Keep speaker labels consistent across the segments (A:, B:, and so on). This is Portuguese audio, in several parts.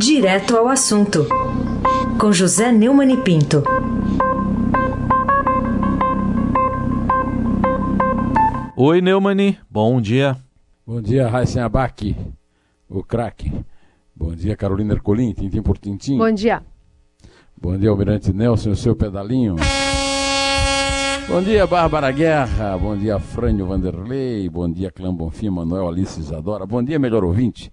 A: Direto ao assunto, com José Neumann e Pinto.
B: Oi, Neumani, bom dia.
C: Bom dia, Raíssen Abac, o craque. Bom dia, Carolina Ercolim, tintim por tintim.
D: Bom dia.
C: Bom dia, Almirante Nelson, o seu pedalinho. Bom dia, Bárbara Guerra. Bom dia, Frânio Vanderlei. Bom dia, Clã Bonfim, Manuel Alice Isadora. Bom dia, melhor ouvinte.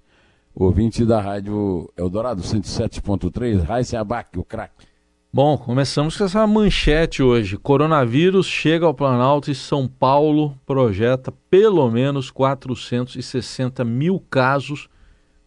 C: Ouvinte da Rádio Eldorado 107.3, Raíssa Abac, o craque.
B: Bom, começamos com essa manchete hoje. Coronavírus chega ao Planalto e São Paulo projeta pelo menos 460 mil casos.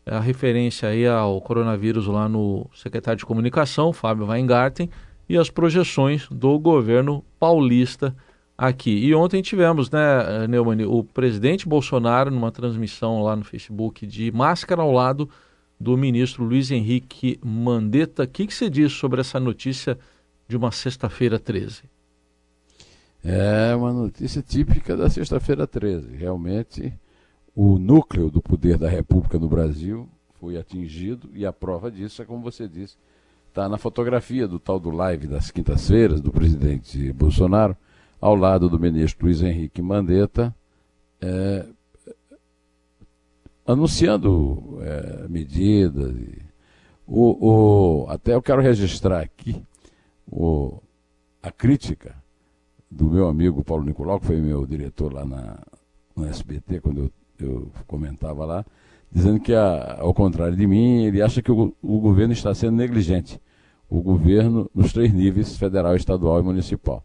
B: É a referência aí ao coronavírus lá no secretário de Comunicação, Fábio Weingarten, e as projeções do governo paulista aqui. E ontem tivemos, né, Neumann, o presidente Bolsonaro numa transmissão lá no Facebook de máscara ao lado do ministro Luiz Henrique Mandetta. O que, que você diz sobre essa notícia de uma sexta-feira 13?
C: É uma notícia típica da sexta-feira 13. Realmente, o núcleo do poder da República no Brasil foi atingido e a prova disso é, como você disse, está na fotografia do tal do live das quintas-feiras do presidente Bolsonaro, ao lado do ministro Luiz Henrique Mandetta, é, anunciando é, medidas. O, o, até eu quero registrar aqui o, a crítica do meu amigo Paulo Nicolau, que foi meu diretor lá na, no SBT, quando eu, eu comentava lá, dizendo que, a, ao contrário de mim, ele acha que o, o governo está sendo negligente. O governo nos três níveis, federal, estadual e municipal.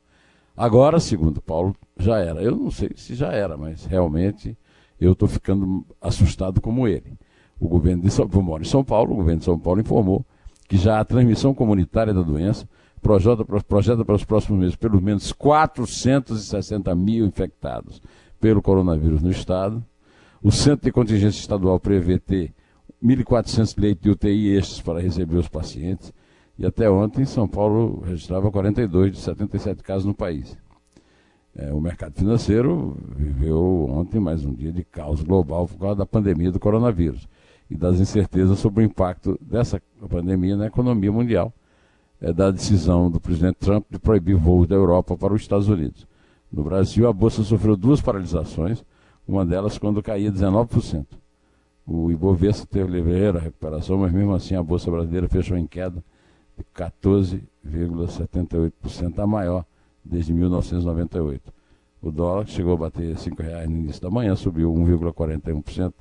C: Agora, segundo Paulo, já era. Eu não sei se já era, mas realmente eu estou ficando assustado como ele. O governo de São Paulo, em São Paulo, o governo de São Paulo informou que já a transmissão comunitária da doença projeta, projeta para os próximos meses pelo menos 460 mil infectados pelo coronavírus no estado. O Centro de Contingência Estadual prevê ter 1.400 leitos de UTI extras para receber os pacientes. E até ontem, São Paulo registrava 42 de 77 casos no país. É, o mercado financeiro viveu ontem mais um dia de caos global por causa da pandemia do coronavírus e das incertezas sobre o impacto dessa pandemia na economia mundial, é, da decisão do presidente Trump de proibir voos da Europa para os Estados Unidos. No Brasil, a Bolsa sofreu duas paralisações, uma delas quando caía 19%. O Ibovespa teve ligeira recuperação, mas mesmo assim a Bolsa brasileira fechou em queda 14,78%, a maior desde 1998. O dólar chegou a bater R$ 5,00 no início da manhã, subiu 1,41%,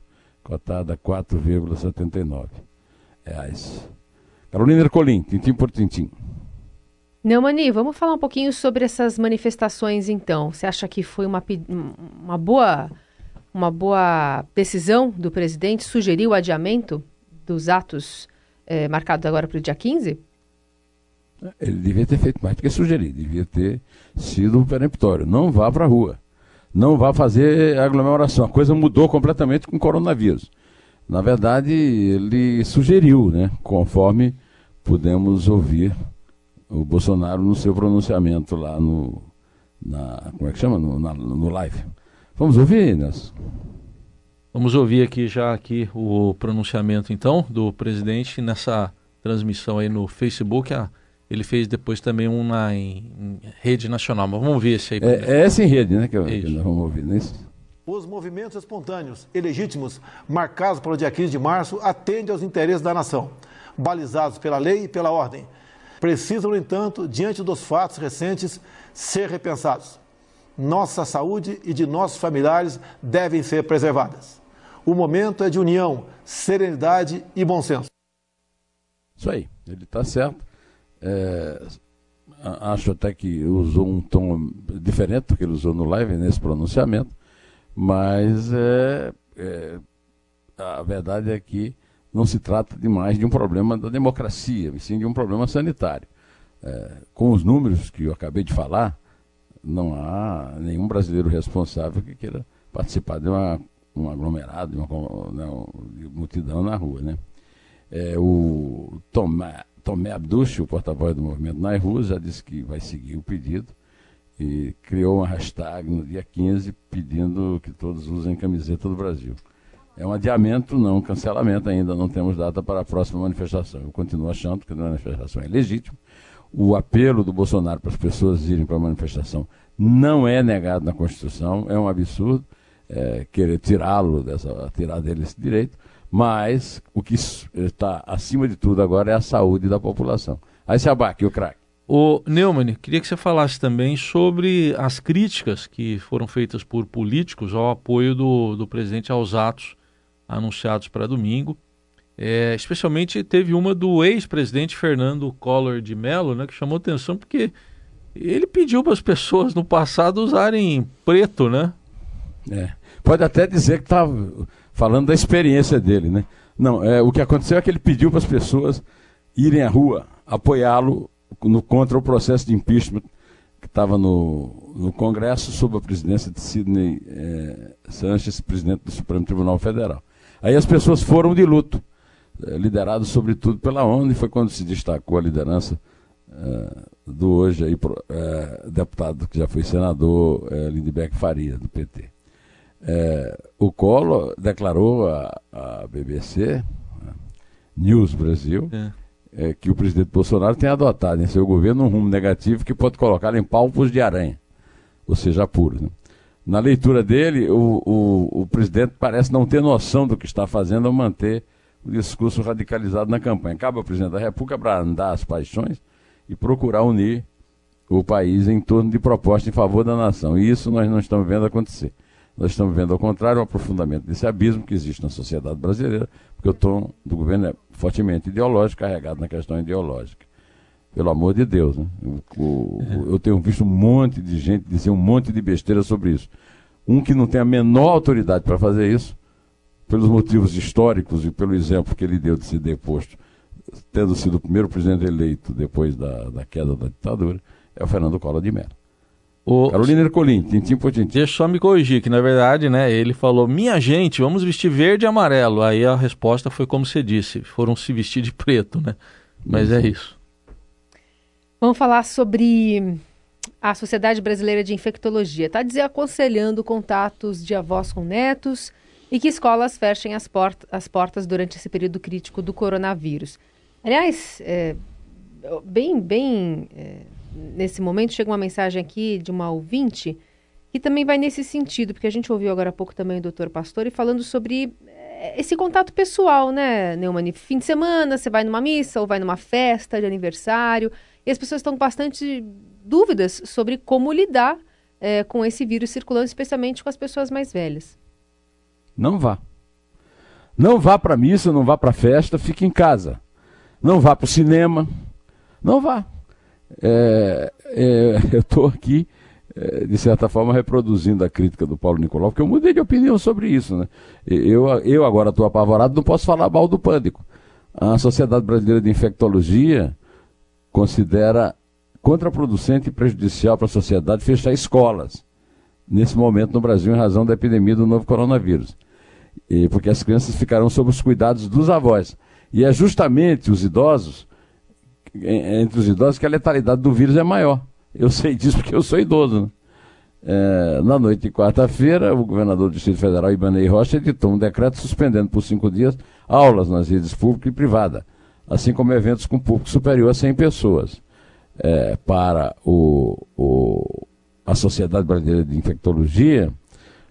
C: cotada a 4,79 reais. Carolina Ercolim, tintim por tintim.
D: Neumani, vamos falar um pouquinho sobre essas manifestações então. Você acha que foi uma, uma, boa, uma boa decisão do presidente sugerir o adiamento dos atos eh, marcados agora para o dia 15?
C: Ele devia ter feito mais do que sugerir, devia ter sido peremptório. Não vá para a rua. Não vá fazer aglomeração. A coisa mudou completamente com o coronavírus. Na verdade, ele sugeriu, né, conforme pudemos ouvir o Bolsonaro no seu pronunciamento lá no. Na, como é que chama? No, na, no live. Vamos ouvir, Nelson?
B: Vamos ouvir aqui já aqui o pronunciamento então do presidente nessa transmissão aí no Facebook. A ele fez depois também um na, em, em rede nacional, mas vamos ver esse aí.
C: É, é essa em rede, né, que, eu, que nós vamos ouvir, não é isso?
E: Os movimentos espontâneos e legítimos marcados para o dia 15 de março atendem aos interesses da nação, balizados pela lei e pela ordem. Precisam, no entanto, diante dos fatos recentes, ser repensados. Nossa saúde e de nossos familiares devem ser preservadas. O momento é de união, serenidade e bom senso.
C: Isso aí, ele está certo. É, acho até que usou um tom diferente do que ele usou no live, nesse pronunciamento, mas é, é, a verdade é que não se trata de mais de um problema da democracia, mas sim de um problema sanitário. É, com os números que eu acabei de falar, não há nenhum brasileiro responsável que queira participar de uma, um aglomerado, de uma, né, de multidão na rua. Né? É, o Tomás Tomé Abduch, o porta-voz do movimento nas ruas, já disse que vai seguir o pedido e criou uma hashtag no dia 15 pedindo que todos usem camiseta do Brasil. É um adiamento, não um cancelamento ainda, não temos data para a próxima manifestação. Eu continuo achando que a manifestação é legítima. O apelo do Bolsonaro para as pessoas irem para a manifestação não é negado na Constituição, é um absurdo é, querer tirá-lo tirar dele esse direito, mas o que está acima de tudo agora é a saúde da população. Aí se abaque o craque.
B: O Neumann, queria que você falasse também sobre as críticas que foram feitas por políticos ao apoio do, do presidente aos atos anunciados para domingo. É, especialmente teve uma do ex-presidente Fernando Collor de Mello, né, que chamou atenção porque ele pediu para as pessoas no passado usarem preto, né?
C: É. Pode até dizer que está falando da experiência dele, né? Não, é, o que aconteceu é que ele pediu para as pessoas irem à rua apoiá-lo no, contra o processo de impeachment que estava no, no Congresso sob a presidência de Sidney é, Sanches, presidente do Supremo Tribunal Federal. Aí as pessoas foram de luto, é, liderados sobretudo pela ONU, e foi quando se destacou a liderança é, do hoje aí, é, deputado que já foi senador, é, Lindbergh Faria, do PT. É, o Collor declarou à BBC, né, News Brasil, é. É, que o presidente Bolsonaro tem adotado em seu governo um rumo negativo que pode colocá-lo em palpos de aranha, ou seja, apuros. Né? Na leitura dele, o, o, o, presidente parece não ter noção do que está fazendo ao manter o discurso radicalizado na campanha. Cabe ao presidente da República andar as paixões e procurar unir o país em torno de propostas em favor da nação. E isso nós não estamos vendo acontecer. Nós estamos vendo, ao contrário, o aprofundamento desse abismo que existe na sociedade brasileira, porque o tom do governo é fortemente ideológico, carregado na questão ideológica. Pelo amor de Deus, né? eu, eu tenho visto um monte de gente dizer um monte de besteira sobre isso. Um que não tem a menor autoridade para fazer isso, pelos motivos históricos e pelo exemplo que ele deu de ser deposto, tendo sido o primeiro presidente eleito depois da, da queda da ditadura, é o Fernando Collor de Mello. O... Carolina Ercolim, tintim por tintim.
B: Deixa eu só me corrigir, que na verdade, né, ele falou, minha gente, vamos vestir verde e amarelo. Aí a resposta foi como você disse, foram se vestir de preto, né? Mas isso. é isso.
D: Vamos falar sobre a Sociedade Brasileira de Infectologia. Está desaconselhando contatos de avós com netos e que escolas fechem as, port as portas durante esse período crítico do coronavírus. Aliás, é, bem, bem... É nesse momento, chega uma mensagem aqui de uma ouvinte que também vai nesse sentido, porque a gente ouviu agora há pouco também o doutor Pastore falando sobre eh, esse contato pessoal, né, Neumann? Fim de semana, você vai numa missa ou vai numa festa de aniversário, e as pessoas estão com bastante dúvidas sobre como lidar é, com esse vírus circulando, especialmente com as pessoas mais velhas.
C: Não vá. Não vá para missa, não vá para festa, fique em casa. Não vá para o cinema. Não vá é, é, eu estou aqui, é, de certa forma, reproduzindo a crítica do Paulo Nicolau, porque eu mudei de opinião sobre isso. Né? Eu, eu agora estou apavorado, não posso falar mal do pânico. A Sociedade Brasileira de Infectologia considera contraproducente e prejudicial para a sociedade fechar escolas nesse momento no Brasil em razão da epidemia do novo coronavírus. E porque as crianças ficarão sob os cuidados dos avós. E é justamente os idosos entre os idosos que a letalidade do vírus é maior. Eu sei disso porque eu sou idoso. Né? É, na noite de quarta-feira, o governador do Distrito Federal, Ibanei Rocha, editou um decreto suspendendo por cinco dias aulas nas redes pública e privada, assim como eventos com público superior a 100 pessoas. É, para o, o, a Sociedade Brasileira de Infectologia,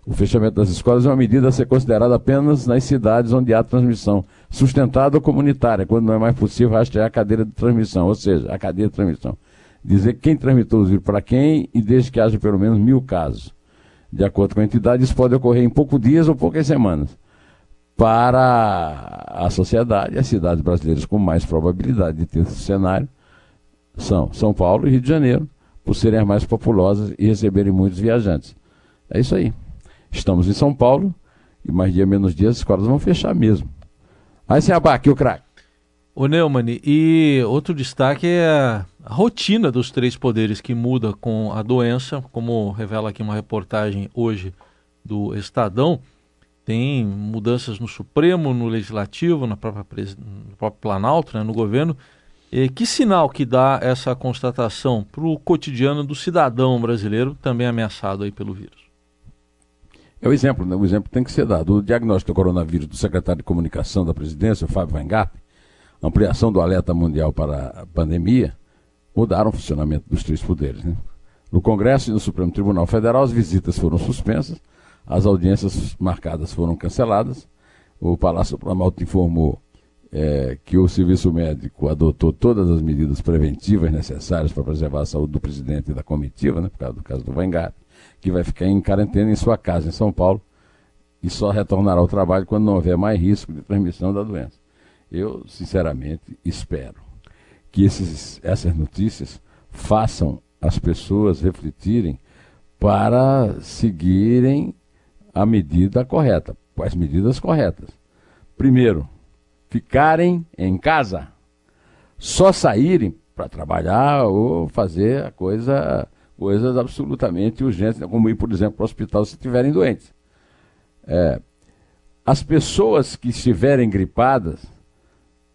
C: o fechamento das escolas é uma medida a ser considerada apenas nas cidades onde há transmissão sustentada ou comunitária, quando não é mais possível rastrear a cadeira de transmissão, ou seja, a cadeia de transmissão. Dizer quem transmitiu o vírus para quem e desde que haja pelo menos mil casos. De acordo com a entidade, isso pode ocorrer em poucos dias ou poucas semanas. Para a sociedade, as cidades brasileiras com mais probabilidade de ter esse cenário são São Paulo e Rio de Janeiro, por serem as mais populosas e receberem muitos viajantes. É isso aí. Estamos em São Paulo e mais dia menos dia as escolas vão fechar mesmo. Aí se abaque o craque.
B: O Neumann, e outro destaque é a rotina dos três poderes que muda com a doença, como revela aqui uma reportagem hoje do Estadão. Tem mudanças no Supremo, no Legislativo, na própria no próprio Planalto, né, no governo. E que sinal que dá essa constatação para o cotidiano do cidadão brasileiro, também ameaçado aí pelo vírus?
C: É o exemplo, né? o exemplo tem que ser dado. O diagnóstico do coronavírus do secretário de comunicação da presidência, o Fábio Weingart, ampliação do alerta mundial para a pandemia, mudaram o funcionamento dos três poderes. Né? No Congresso e no Supremo Tribunal Federal, as visitas foram suspensas, as audiências marcadas foram canceladas. O Palácio Planalto informou é, que o Serviço Médico adotou todas as medidas preventivas necessárias para preservar a saúde do presidente e da comitiva, né, por causa do caso do Vanguard, que vai ficar em quarentena em sua casa em São Paulo e só retornará ao trabalho quando não houver mais risco de transmissão da doença. Eu, sinceramente, espero que esses, essas notícias façam as pessoas refletirem para seguirem a medida correta, as medidas corretas. Primeiro, ficarem em casa, só saírem para trabalhar ou fazer a coisa, coisas absolutamente urgentes, como ir, por exemplo, para o hospital se estiverem doentes. É, as pessoas que estiverem gripadas,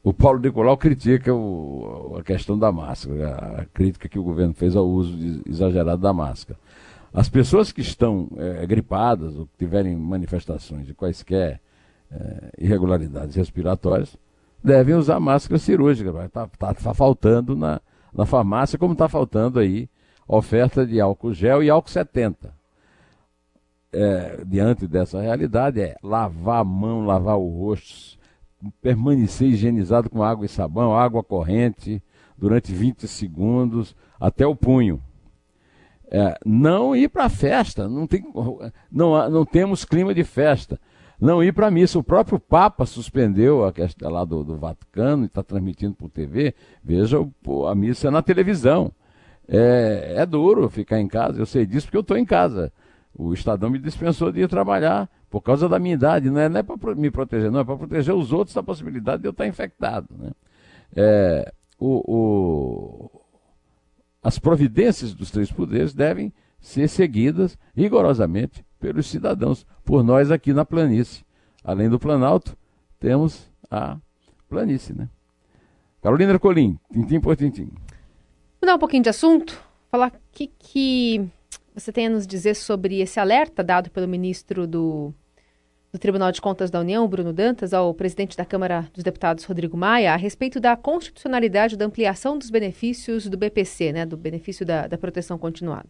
C: o Paulo Nicolau critica o, a questão da máscara, a crítica que o governo fez ao uso exagerado da máscara. As pessoas que estão é, gripadas ou que tiverem manifestações de quaisquer é, irregularidades respiratórias devem usar máscara cirúrgica. Está tá, tá faltando na, na farmácia, como está faltando aí oferta de álcool gel e álcool 70. É, diante dessa realidade, é lavar a mão, lavar o rosto, permanecer higienizado com água e sabão, água corrente, durante 20 segundos, até o punho. É, não ir para a festa, não, tem, não, não temos clima de festa. Não ir para missa. O próprio Papa suspendeu a questão lá do, do Vaticano e está transmitindo por TV. Veja a missa na televisão. É, é duro ficar em casa, eu sei disso porque eu estou em casa. O Estadão me dispensou de ir trabalhar por causa da minha idade. Não é, é para me proteger, não, é para proteger os outros da possibilidade de eu estar infectado. Né? É, o, o, as providências dos três poderes devem ser seguidas rigorosamente pelos cidadãos, por nós aqui na planície. Além do Planalto, temos a planície, né? Carolina Ercolim, tintim por tintim.
D: Mudar um pouquinho de assunto, falar o que, que você tem a nos dizer sobre esse alerta dado pelo ministro do, do Tribunal de Contas da União, Bruno Dantas, ao presidente da Câmara dos Deputados, Rodrigo Maia, a respeito da constitucionalidade da ampliação dos benefícios do BPC, né, do benefício da, da proteção continuada.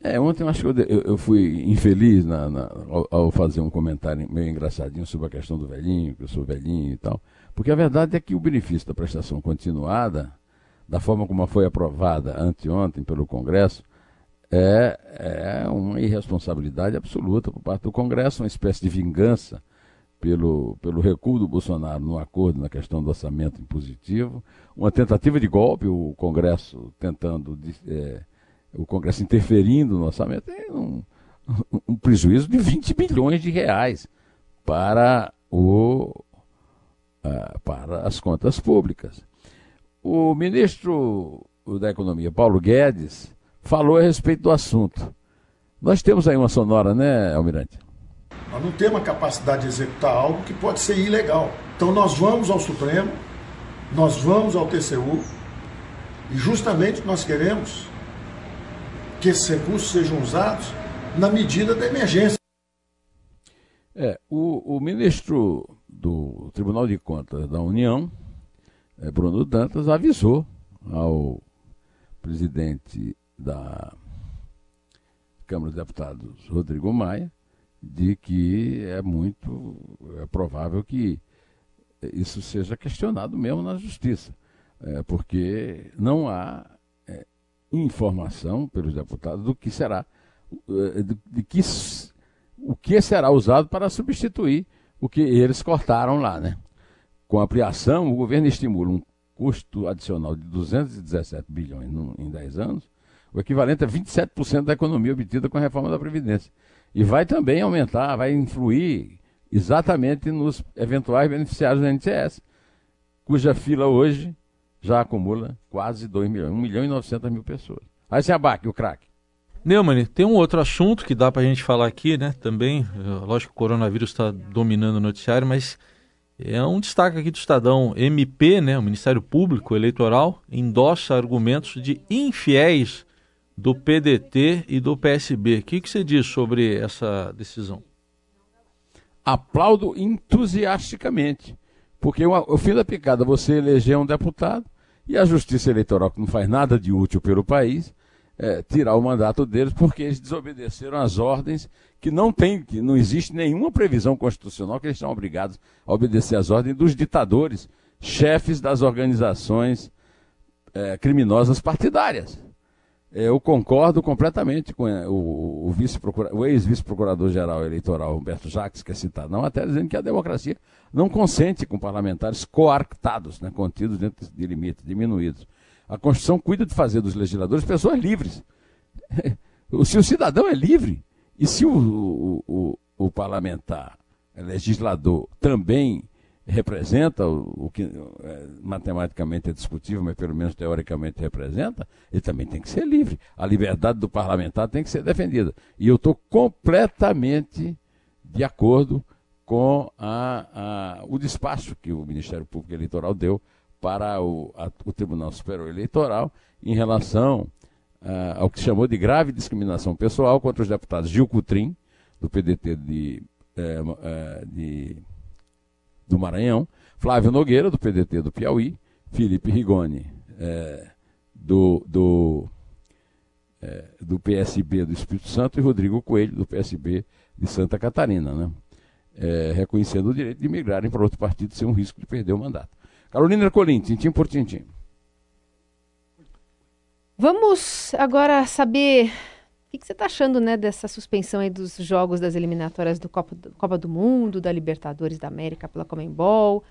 C: É, ontem eu acho que eu, eu fui infeliz na, na, ao, ao, fazer um comentário meio engraçadinho sobre a questão do velhinho, que eu sou velhinho e tal. Porque a verdade é que o benefício da prestação continuada, da forma como foi aprovada anteontem pelo Congresso, é, é uma irresponsabilidade absoluta por parte do Congresso, uma espécie de vingança pelo, pelo recuo do Bolsonaro no acordo na questão do orçamento impositivo, uma tentativa de golpe, o Congresso tentando. É, o Congresso interferindo no orçamento, é um, um prejuízo de 20 bilhões de reais para, o, uh, para as contas públicas. O ministro da Economia, Paulo Guedes, falou a respeito do assunto. Nós temos aí uma sonora, né, Almirante?
F: Nós não temos a capacidade de executar algo que pode ser ilegal. Então nós vamos ao Supremo, nós vamos ao TCU, e justamente nós queremos que esses recursos sejam usados na medida da emergência.
C: É, o, o ministro do Tribunal de Contas da União, é, Bruno Dantas, avisou ao presidente da Câmara dos Deputados, Rodrigo Maia, de que é muito é provável que isso seja questionado mesmo na justiça, é, porque não há informação pelos deputados do que será, eh, de, de que, o que será usado para substituir o que eles cortaram lá, né? Com a ampliação, o governo estimula um custo adicional de 217 bilhões em 10 anos, o equivalente a 27% da economia obtida com a reforma da Previdência. E vai também aumentar, vai influir exatamente nos eventuais beneficiários do NTS, cuja fila hoje já acumula quase 2 milhões, 1 milhão e 900 mil pessoas. Aí se abaque o craque.
B: Neumann, tem um outro assunto que dá para a gente falar aqui, né? Também, lógico que o coronavírus está dominando o noticiário, mas é um destaque aqui do Estadão. MP, né, o Ministério Público Eleitoral, endossa argumentos de infiéis do PDT e do PSB. O que, que você diz sobre essa decisão?
C: Aplaudo entusiasticamente, porque o fim da picada você eleger um deputado e a Justiça Eleitoral, que não faz nada de útil pelo país, é, tirar o mandato deles porque eles desobedeceram às ordens que não tem, que não existe nenhuma previsão constitucional que eles são obrigados a obedecer às ordens dos ditadores, chefes das organizações é, criminosas partidárias. Eu concordo completamente com é, o, o, vice o ex-vice-procurador-geral eleitoral, Humberto Jacques, que é citado na matéria, dizendo que a democracia não consente com parlamentares coartados, né, contidos dentro de limites, diminuídos. A Constituição cuida de fazer dos legisladores pessoas livres. Se o cidadão é livre, e se o, o, o, o parlamentar, legislador, também representa o, o que é, matematicamente é discutível, mas pelo menos teoricamente representa, ele também tem que ser livre. A liberdade do parlamentar tem que ser defendida. E eu estou completamente de acordo com a, a, o despacho que o Ministério Público Eleitoral deu para o, a, o Tribunal Superior Eleitoral em relação uh, ao que chamou de grave discriminação pessoal contra os deputados Gil Cutrim, do PDT de, eh, eh, de do Maranhão, Flávio Nogueira, do PDT do Piauí, Felipe Rigoni, é, do, do, do PSB do Espírito Santo, e Rodrigo Coelho, do PSB de Santa Catarina, né? Reconhecendo o direito de migrarem para outro partido sem um risco de perder o mandato. Carolina Ercolim, tintim por tintim.
D: Vamos agora saber o que, você está achando né, dessa suspensão aí dos jogos das eliminatórias do Copa, do Copa do Mundo, da Libertadores da América pela Comembol?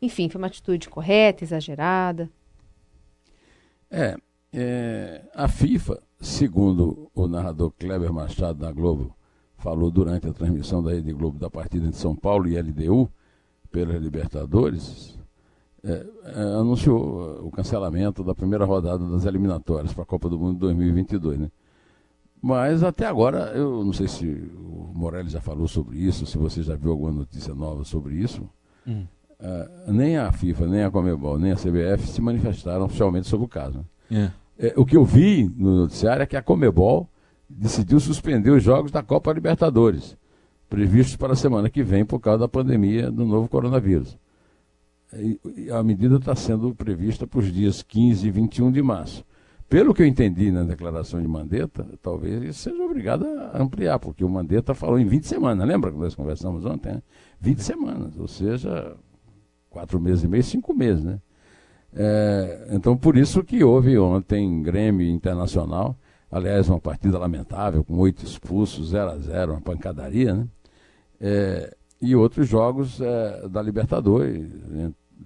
D: Enfim, foi uma atitude correta, exagerada?
C: É, é, a FIFA, segundo o narrador Kleber Machado da Globo, falou durante a transmissão da Rede Globo da partida entre São Paulo e LDU pela Libertadores, é, é, anunciou o cancelamento da primeira rodada das eliminatórias para a Copa do Mundo 2022, né? Mas até agora, eu não sei se o Morelli já falou sobre isso, se você já viu alguma notícia nova sobre isso. Hum. Uh, nem a FIFA, nem a Comebol, nem a CBF se manifestaram oficialmente sobre o caso. Né? É. É, o que eu vi no noticiário é que a Comebol decidiu suspender os jogos da Copa Libertadores, previstos para a semana que vem por causa da pandemia do novo coronavírus. A medida está sendo prevista para os dias 15 e 21 de março. Pelo que eu entendi na declaração de Mandetta, talvez isso seja obrigado a ampliar, porque o Mandetta falou em 20 semanas, lembra que nós conversamos ontem? Né? 20 semanas, ou seja, quatro meses e meio, cinco meses, né? É, então, por isso que houve ontem Grêmio Internacional, aliás, uma partida lamentável, com oito expulsos, 0 a 0 uma pancadaria, né? É, e outros jogos é, da Libertadores?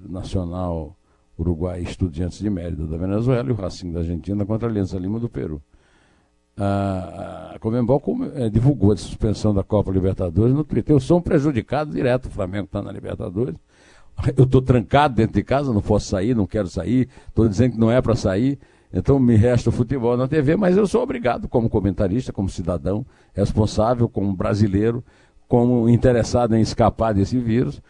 C: Nacional Uruguai Estudiantes de Mérida da Venezuela e o Racing da Argentina contra a Aliança Lima do Peru. A Comembol é, divulgou a suspensão da Copa Libertadores no Twitter. Eu sou um prejudicado direto, o Flamengo está na Libertadores. Eu estou trancado dentro de casa, não posso sair, não quero sair, estou dizendo que não é para sair. Então me resta o futebol na TV, mas eu sou obrigado, como comentarista, como cidadão responsável, como brasileiro, como interessado em escapar desse vírus,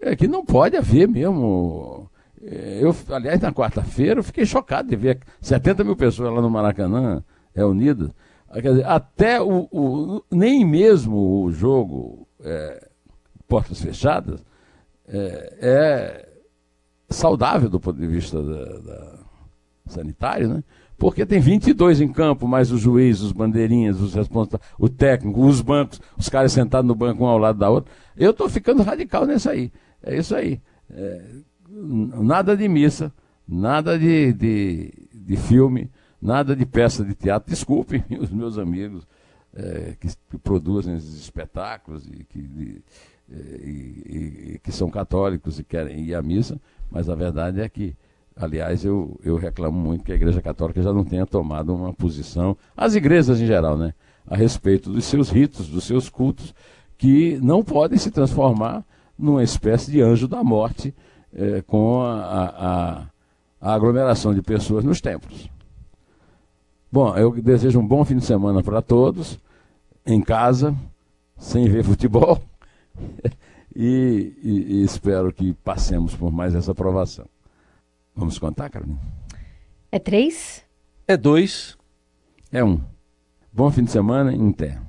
C: é que não pode haver mesmo é, eu, aliás, na quarta-feira eu fiquei chocado de ver 70 mil pessoas lá no Maracanã reunidas. Quer dizer, até o, o nem mesmo o jogo é, portas fechadas é, é, saudável do ponto de vista da, da sanitário, né? Porque tem 22 em campo, mais os juízes, os bandeirinhas, os responsáveis, o técnico, os bancos, os caras sentados no banco um ao lado da outra. Eu estou ficando radical nisso aí. É isso aí. É, nada de missa, nada de, de, de filme, nada de peça de teatro. Desculpem os meus amigos é, que, que, produzem esses espetáculos e que, de, é, e, e que são católicos e querem ir à missa, mas a verdade é que, aliás, eu, eu reclamo muito que a Igreja Católica já não tenha tomado uma posição, as igrejas em geral, né, a respeito dos seus ritos, dos seus cultos, que não podem se transformar numa espécie de anjo da morte é, com a, a, a aglomeração de pessoas nos templos. Bom, eu desejo um bom fim de semana para todos, em casa, sem ver futebol, e, e, e, espero que passemos por mais essa aprovação. Vamos contar, Carolina?
D: É três?
B: É dois.
C: É um. Bom fim de semana e até.